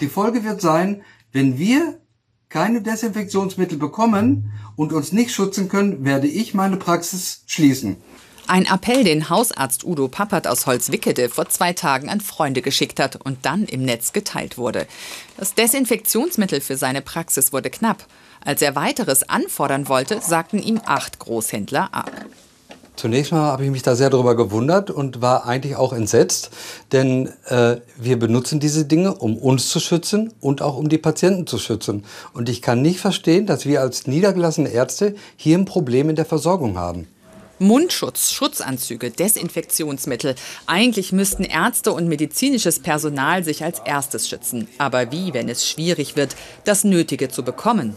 Die Folge wird sein, wenn wir keine Desinfektionsmittel bekommen und uns nicht schützen können, werde ich meine Praxis schließen. Ein Appell, den Hausarzt Udo Pappert aus Holzwickede vor zwei Tagen an Freunde geschickt hat und dann im Netz geteilt wurde. Das Desinfektionsmittel für seine Praxis wurde knapp. Als er weiteres anfordern wollte, sagten ihm acht Großhändler ab. Zunächst mal habe ich mich da sehr darüber gewundert und war eigentlich auch entsetzt, denn äh, wir benutzen diese Dinge, um uns zu schützen und auch um die Patienten zu schützen. Und ich kann nicht verstehen, dass wir als niedergelassene Ärzte hier ein Problem in der Versorgung haben. Mundschutz, Schutzanzüge, Desinfektionsmittel. Eigentlich müssten Ärzte und medizinisches Personal sich als erstes schützen. Aber wie, wenn es schwierig wird, das Nötige zu bekommen?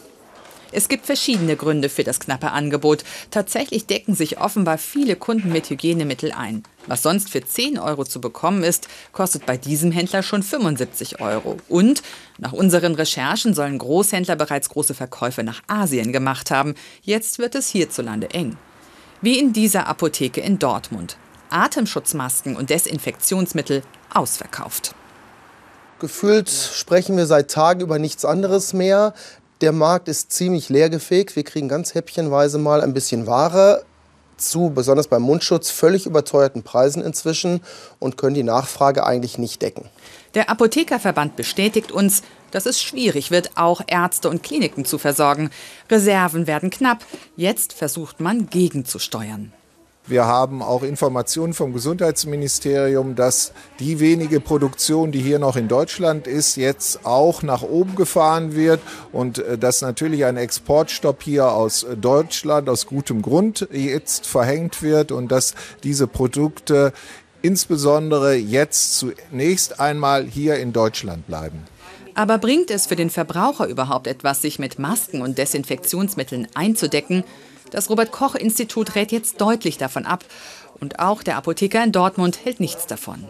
Es gibt verschiedene Gründe für das knappe Angebot. Tatsächlich decken sich offenbar viele Kunden mit Hygienemittel ein. Was sonst für 10 Euro zu bekommen ist, kostet bei diesem Händler schon 75 Euro. Und nach unseren Recherchen sollen Großhändler bereits große Verkäufe nach Asien gemacht haben. Jetzt wird es hierzulande eng. Wie in dieser Apotheke in Dortmund. Atemschutzmasken und Desinfektionsmittel ausverkauft. Gefühlt sprechen wir seit Tagen über nichts anderes mehr. Der Markt ist ziemlich leergefegt. Wir kriegen ganz häppchenweise mal ein bisschen Ware zu, besonders beim Mundschutz, völlig überteuerten Preisen inzwischen und können die Nachfrage eigentlich nicht decken. Der Apothekerverband bestätigt uns, dass es schwierig wird, auch Ärzte und Kliniken zu versorgen. Reserven werden knapp. Jetzt versucht man gegenzusteuern. Wir haben auch Informationen vom Gesundheitsministerium, dass die wenige Produktion, die hier noch in Deutschland ist, jetzt auch nach oben gefahren wird und äh, dass natürlich ein Exportstopp hier aus Deutschland aus gutem Grund jetzt verhängt wird und dass diese Produkte insbesondere jetzt zunächst einmal hier in Deutschland bleiben. Aber bringt es für den Verbraucher überhaupt etwas, sich mit Masken und Desinfektionsmitteln einzudecken? Das Robert Koch Institut rät jetzt deutlich davon ab. Und auch der Apotheker in Dortmund hält nichts davon.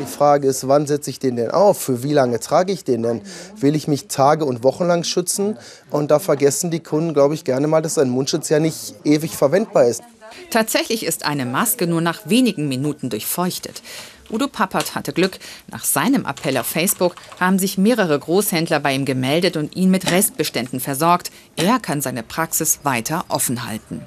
Die Frage ist, wann setze ich den denn auf? Für wie lange trage ich den denn? Will ich mich Tage und Wochen lang schützen? Und da vergessen die Kunden, glaube ich, gerne mal, dass ein Mundschutz ja nicht ewig verwendbar ist. Tatsächlich ist eine Maske nur nach wenigen Minuten durchfeuchtet. Udo Pappert hatte Glück. Nach seinem Appell auf Facebook haben sich mehrere Großhändler bei ihm gemeldet und ihn mit Restbeständen versorgt. Er kann seine Praxis weiter offen halten.